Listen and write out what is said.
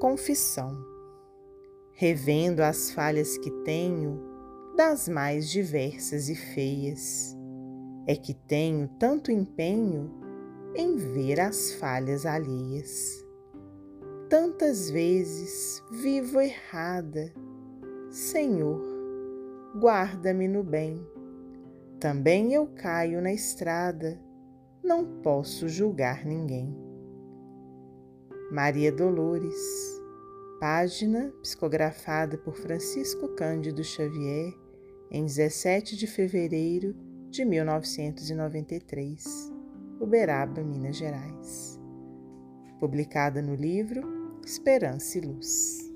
Confissão. Revendo as falhas que tenho, das mais diversas e feias, é que tenho tanto empenho em ver as falhas alheias. Tantas vezes vivo errada, Senhor, guarda-me no bem. Também eu caio na estrada, não posso julgar ninguém. Maria Dolores, página psicografada por Francisco Cândido Xavier em 17 de fevereiro de 1993, Uberaba, Minas Gerais. Publicada no livro Esperança e Luz.